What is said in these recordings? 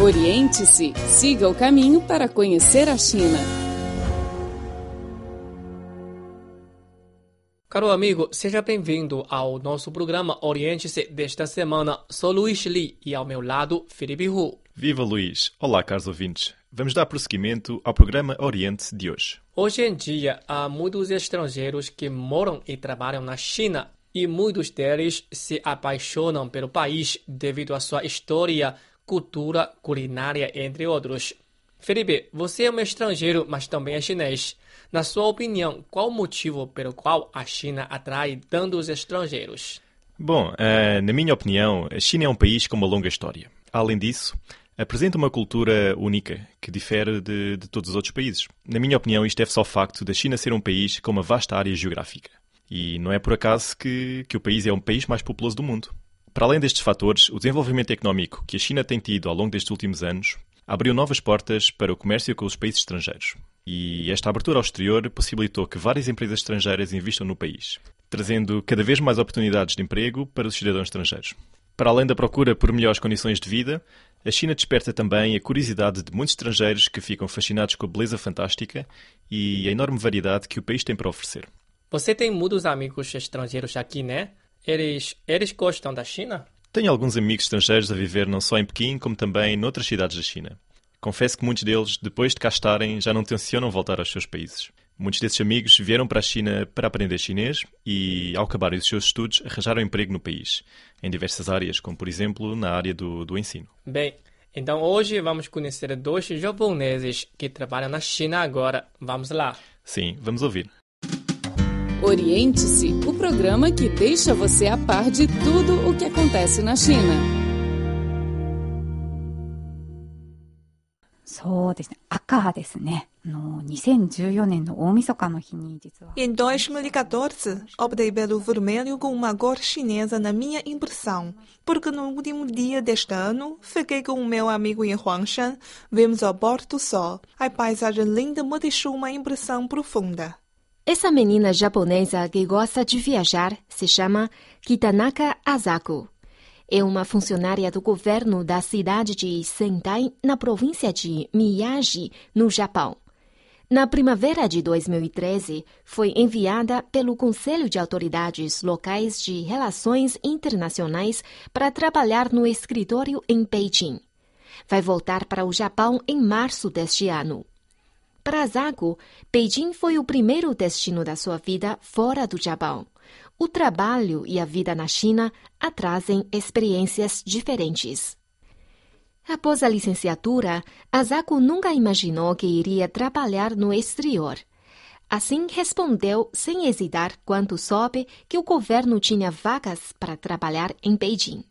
Oriente-se, siga o caminho para conhecer a China. Caro amigo, seja bem-vindo ao nosso programa Oriente-se desta semana. Sou Luís Li e ao meu lado, Felipe Hu. Viva Luís! Olá, caros ouvintes. Vamos dar prosseguimento ao programa Oriente de hoje. Hoje em dia, há muitos estrangeiros que moram e trabalham na China e muitos deles se apaixonam pelo país devido à sua história, cultura, culinária, entre outros. Felipe, você é um estrangeiro, mas também é chinês. Na sua opinião, qual o motivo pelo qual a China atrai tantos estrangeiros? Bom, uh, na minha opinião, a China é um país com uma longa história. Além disso, apresenta uma cultura única que difere de, de todos os outros países. Na minha opinião, isto deve-se ao facto da China ser um país com uma vasta área geográfica. E não é por acaso que, que o país é o país mais populoso do mundo. Para além destes fatores, o desenvolvimento económico que a China tem tido ao longo destes últimos anos abriu novas portas para o comércio com os países estrangeiros. E esta abertura ao exterior possibilitou que várias empresas estrangeiras investam no país, trazendo cada vez mais oportunidades de emprego para os cidadãos estrangeiros. Para além da procura por melhores condições de vida, a China desperta também a curiosidade de muitos estrangeiros que ficam fascinados com a beleza fantástica e a enorme variedade que o país tem para oferecer. Você tem muitos amigos estrangeiros aqui, né? Eles, eles gostam da China? Tenho alguns amigos estrangeiros a viver não só em Pequim, como também noutras cidades da China. Confesso que muitos deles, depois de cá estarem, já não tencionam voltar aos seus países. Muitos desses amigos vieram para a China para aprender chinês e, ao acabarem os seus estudos, arranjaram emprego no país, em diversas áreas, como por exemplo na área do, do ensino. Bem, então hoje vamos conhecer dois japoneses que trabalham na China agora. Vamos lá. Sim, vamos ouvir. Oriente-se, o programa que deixa você a par de tudo o que acontece na China. Em 2014, optei pelo vermelho com uma cor chinesa na minha impressão, porque no último dia deste ano, fiquei com o meu amigo em Huangshan, vimos o Porto Sol. A paisagem linda me deixou uma impressão profunda. Essa menina japonesa que gosta de viajar se chama Kitanaka Asako. É uma funcionária do governo da cidade de Sendai, na província de Miyagi, no Japão. Na primavera de 2013, foi enviada pelo Conselho de Autoridades Locais de Relações Internacionais para trabalhar no escritório em Beijing. Vai voltar para o Japão em março deste ano. Para Zago, Beijing foi o primeiro destino da sua vida fora do Japão. O trabalho e a vida na China a trazem experiências diferentes. Após a licenciatura, Azako nunca imaginou que iria trabalhar no exterior. Assim respondeu sem hesitar quando soube que o governo tinha vagas para trabalhar em Beijing.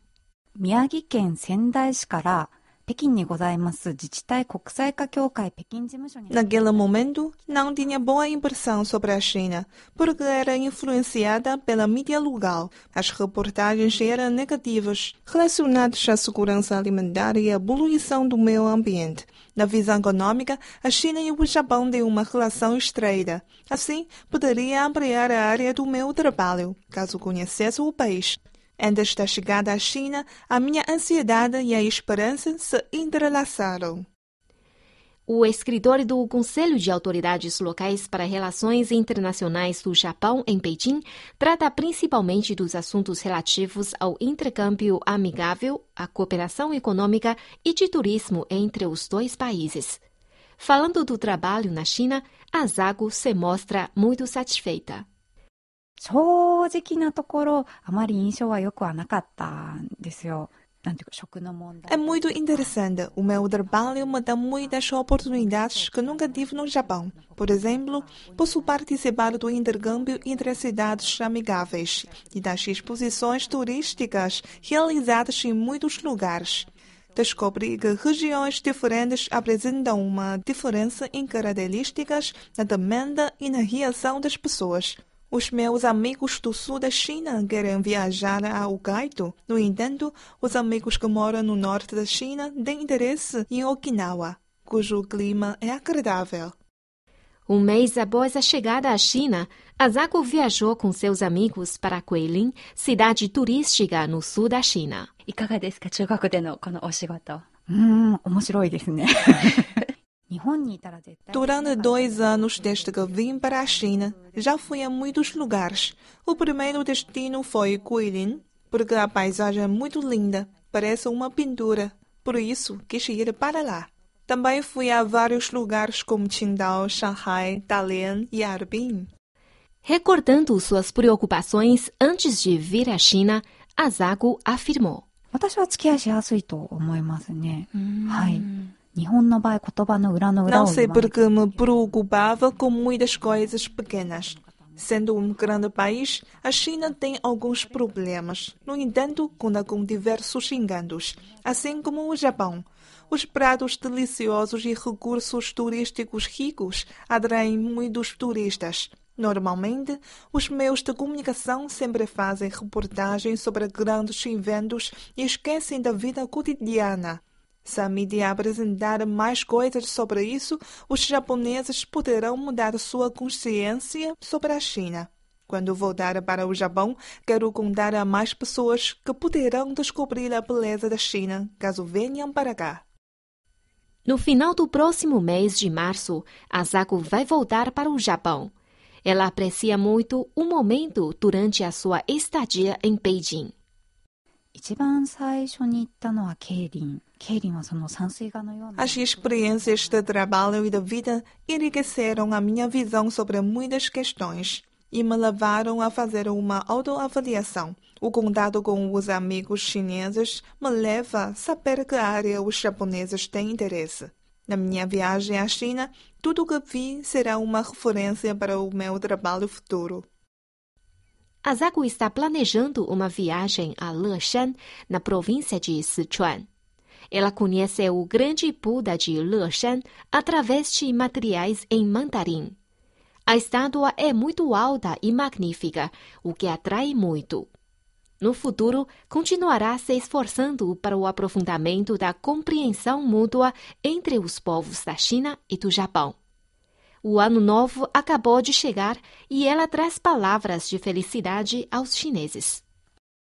宮城県仙台市から 北京にございます自治体国際化協会北京事務所に Naquele momento, não tinha boa impressão sobre a China, porque era influenciada pela mídia local. As reportagens eram negativas, relacionadas à segurança alimentar e à poluição do meio ambiente. Na visão econômica, a China e o Japão têm uma relação estreita. Assim, poderia ampliar a área do meu trabalho, caso conhecesse o país. Antes da chegada à China, a minha ansiedade e a esperança se entrelaçaram. O escritor do Conselho de Autoridades Locais para Relações Internacionais do Japão, em Pequim, trata principalmente dos assuntos relativos ao intercâmbio amigável, à cooperação econômica e de turismo entre os dois países. Falando do trabalho na China, a Zago se mostra muito satisfeita. 正直なところ、あまり印象は良くはなかったんですよ。なんていうか、食の問題。 É muito interessante. O meu trabalho me dá muitas oportunidades que nunca tive no Japão. Por exemplo, posso participar do intercâmbio entre as cidades amigáveis e das exposições turísticas realizadas em muitos lugares. Descobri que regiões diferentes apresentam uma diferença em características na demanda e na reação das pessoas. Os meus amigos do sul da China querem viajar a Hokkaido. No entanto, os amigos que moram no norte da China têm interesse em Okinawa, cujo clima é agradável. Um mês após a chegada à China, Azako viajou com seus amigos para Guilin, cidade turística no sul da China. いかがですか中国でのこのお仕事。 うーん、面白いですね。 日本にいたら絶対。 Durante dois anos desde que vim para a China, já fui a muitos lugares. O primeiro destino foi Guilin, porque a paisagem é muito linda, parece uma pintura. Por isso, quis ir para lá. Também fui a vários lugares como Qingdao, Shanghai, Dalian e Harbin. Recordando suas preocupações antes de vir à China, Asako afirmou. 私は付き合いしやすいと思いますね。はい。 não sei porque me preocupava com muitas coisas pequenas. Sendo um grande país, a China tem alguns problemas. No entanto, conta com diversos enganos, assim como o Japão. Os pratos deliciosos e recursos turísticos ricos atraem muitos turistas. Normalmente, os meios de comunicação sempre fazem reportagens sobre grandes eventos e esquecem da vida cotidiana. Se a mídia apresentar mais coisas sobre isso, os japoneses poderão mudar sua consciência sobre a China. Quando voltar para o Japão, quero contar a mais pessoas que poderão descobrir a beleza da China caso venham para cá. No final do próximo mês de março, Asako vai voltar para o Japão. Ela aprecia muito o momento durante a sua estadia em Beijing. 一番最初に行ったのはケイリン。ケイリンはその山水画のような。 As experiências de trabalho e de vida enriqueceram a minha visão sobre muitas questões e me levaram a fazer uma autoavaliação. O contato com os amigos chineses me leva a saber que área os japoneses têm interesse. Na minha viagem à China, tudo que vi será uma referência para o meu trabalho futuro. Asako está planejando uma viagem a Leshan, na província de Sichuan. Ela conhece o grande Buda de Leshan através de materiais em mandarim. A estátua é muito alta e magnífica, o que atrai muito. No futuro, continuará se esforçando para o aprofundamento da compreensão mútua entre os povos da China e do Japão. O ano novo acabou de chegar e ela traz palavras de felicidade aos chineses.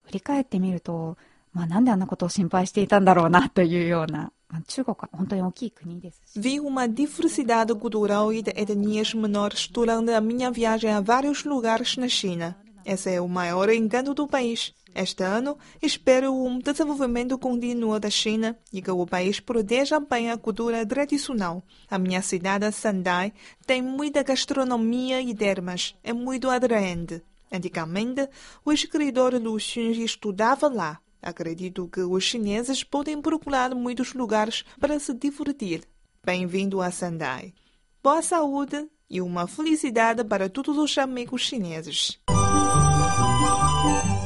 振り返ってみると、まあなんであんなことを心配していたんだろうなというような、まあ、中国は本当に大きい国ですし。 Vi uma diversidade cultural e de etnias menores durante a minha viagem a vários lugares na China. Esse é o maior encanto do país. Este ano, espero um desenvolvimento contínuo da China e que o país proteja bem a cultura tradicional. A minha cidade, Sandai, tem muita gastronomia e termas. É muito atraente. Antigamente, o escritor Lu Xun estudava lá. Acredito que os chineses podem procurar muitos lugares para se divertir. Bem-vindo a Sandai. Boa saúde e uma felicidade para todos os amigos chineses.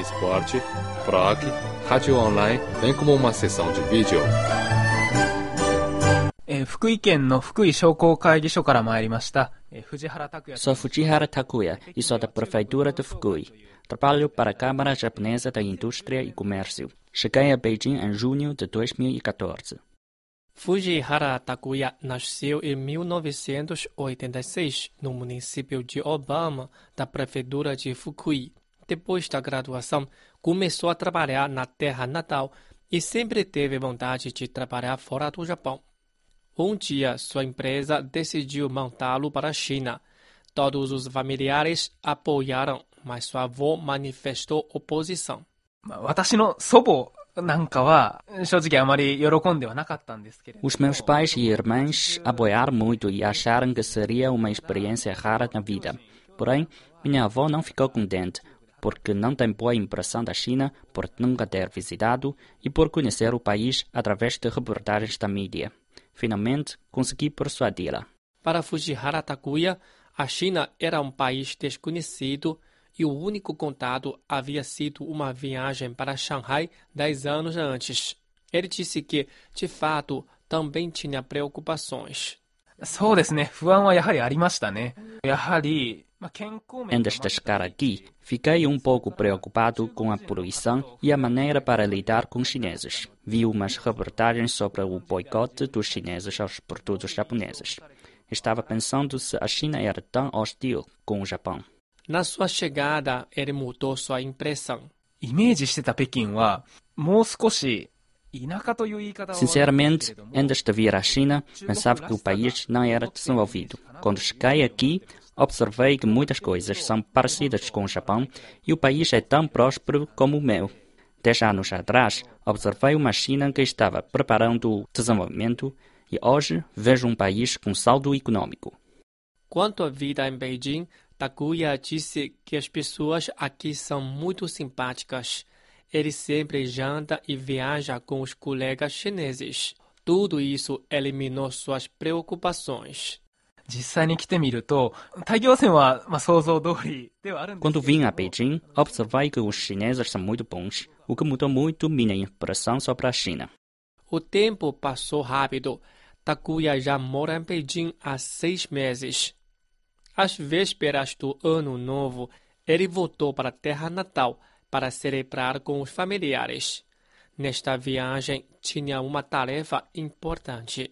esporte, blog, rádio online, bem como uma seção de vídeo. えー福井県の福井商工会議所から参りました、えー藤原拓也 Sou Fujihara Takuya e sou da Prefeitura de Fukui. Trabalho para a Câmara Japonesa da Indústria e Comércio. Cheguei a Beijing em junho de 2014. Fujihara Takuya nasceu em 1986 no município de Obama, da prefeitura de Fukui. Depois da graduação, começou a trabalhar na terra natal e sempre teve vontade de trabalhar fora do Japão. Um dia, sua empresa decidiu montá-lo para a China. Todos os familiares apoiaram, mas sua avó manifestou oposição. まあ私の祖母なんかは、正直あまり喜んではなかったんですけれど。 Os meus pais e irmãs apoiaram muito e acharam que seria uma experiência rara na vida. Porém, minha avó não ficou contente, porque não tem boa impressão da China por nunca ter visitado e por conhecer o país através de reportagens da mídia. Finalmente, consegui persuadi-la. Para Fujihara Takuya, a China era um país desconhecido e o único contato havia sido uma viagem para Shanghai dez anos antes. Ele disse que, de fato, também tinha preocupações. そうですね。不安はやはりありましたね。やはり、まあ、健康面 Antes de chegar aqui, fiquei um pouco preocupado com a poluição e a maneira para lidar com chineses. Vi umas reportagens sobre o boicote dos chineses aos produtos japoneses. Estava pensando se a China era tão hostil com o Japão. Na sua chegada, ele mudou sua impressão. Sinceramente, antes de vir à China, pensava que o país não era desenvolvido. Quando cheguei aqui, observei que muitas coisas são parecidas com o Japão e o país é tão próspero como o meu. Dez anos atrás, observei uma China que estava preparando o desenvolvimento e hoje vejo um país com saldo econômico. Quanto à vida em Beijing, Takuya disse que as pessoas aqui são muito simpáticas. Ele sempre janta e viaja com os colegas chineses. Tudo isso eliminou suas preocupações. 実際に来てみると、大行線は、まあ、想像通りではあるんです Quando けど vim a Beijing, observei que os chineses são muito bons, o que mudou muito minha impressão sobre a China. O tempo passou rápido. Takuya já mora em Beijing há seis meses. Às vésperas do Ano Novo, ele voltou para a terra natal para celebrar com os familiares. Nesta viagem, tinha uma tarefa importante.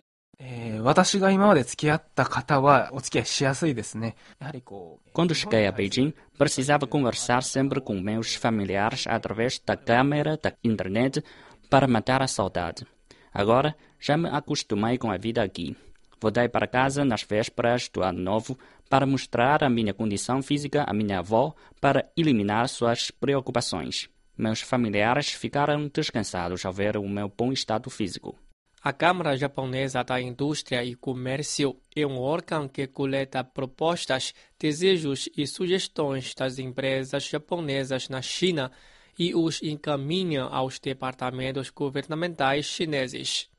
Quando cheguei a Beijing, precisava conversar sempre com meus familiares através da câmera da internet para matar a saudade. Agora já me acostumei com a vida aqui. Voltei para casa nas vésperas do ano novo para mostrar a minha condição física à minha avó para eliminar suas preocupações. Meus familiares ficaram descansados ao ver o meu bom estado físico. A Câmara Japonesa da Indústria e Comércio é um órgão que coleta propostas, desejos e sugestões das empresas japonesas na China e os encaminha aos departamentos governamentais chineses.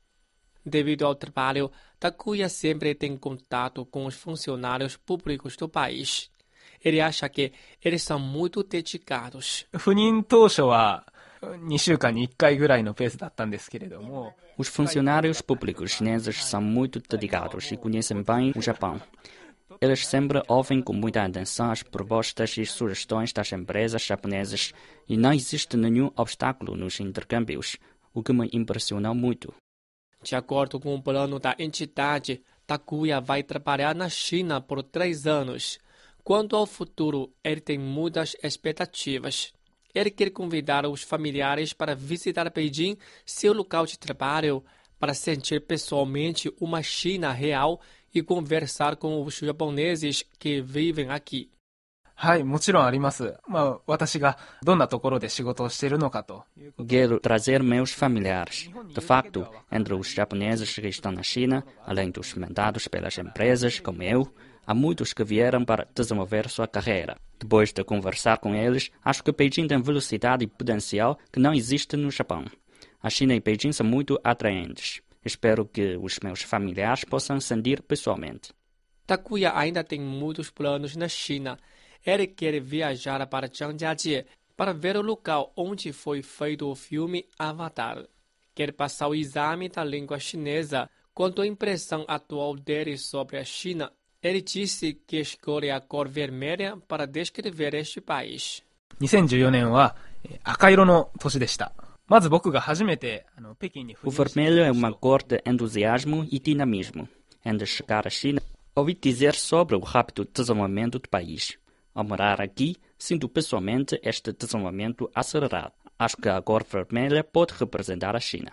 Devido ao trabalho, Takuya sempre tem contato com os funcionários públicos do país. Ele acha que eles são muito dedicados. 赴任当初は、 Os funcionários públicos chineses são muito dedicados e conhecem bem o Japão. Eles sempre ouvem com muita atenção as propostas e sugestões das empresas japonesas e não existe nenhum obstáculo nos intercâmbios, o que me impressionou muito. De acordo com o plano da entidade, Takuya vai trabalhar na China por três anos. Quanto ao futuro, ele tem muitas expectativas. Ele quer convidar os familiares para visitar Beijing, seu local de trabalho, para sentir pessoalmente uma China real e conversar com os japoneses que vivem aqui. はい、もちろんあります。まあ、私がどんなところで仕事をしているのかということ Quero trazer meus familiares. De facto, entre os japoneses que estão na China, além dos mandados pelas empresas, como eu, há muitos que vieram para desenvolver sua carreira. Depois de conversar com eles, acho que Beijing tem velocidade e potencial que não existe no Japão. A China e Beijing são muito atraentes. Espero que os meus familiares possam sentir pessoalmente. Takuya ainda tem muitos planos na China. Ele quer viajar para Zhangjiajie para ver o local onde foi feito o filme Avatar. Quer passar o exame da língua chinesa. Quanto à impressão atual dele sobre a China, ele disse que escolhe a cor vermelha para descrever este país. 2014年はえー赤色の年でした。まず僕が初めて、あの、北京に O 赴任して vermelho é uma cor de entusiasmo e dinamismo. Antes de chegar à China, ouvi dizer sobre o rápido desenvolvimento do país. Ao morar aqui, sinto pessoalmente este desenvolvimento acelerado. Acho que a cor vermelha pode representar a China.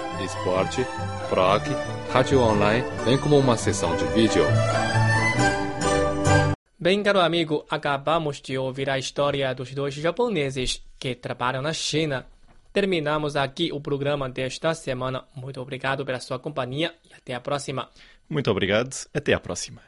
esporte, blog, rádio online, bem como uma seção de vídeo. Bem, caro amigo, acabamos de ouvir a história dos dois japoneses que trabalham na China. Terminamos aqui o programa desta semana. Muito obrigado pela sua companhia e até a próxima. Muito obrigado. Até à próxima.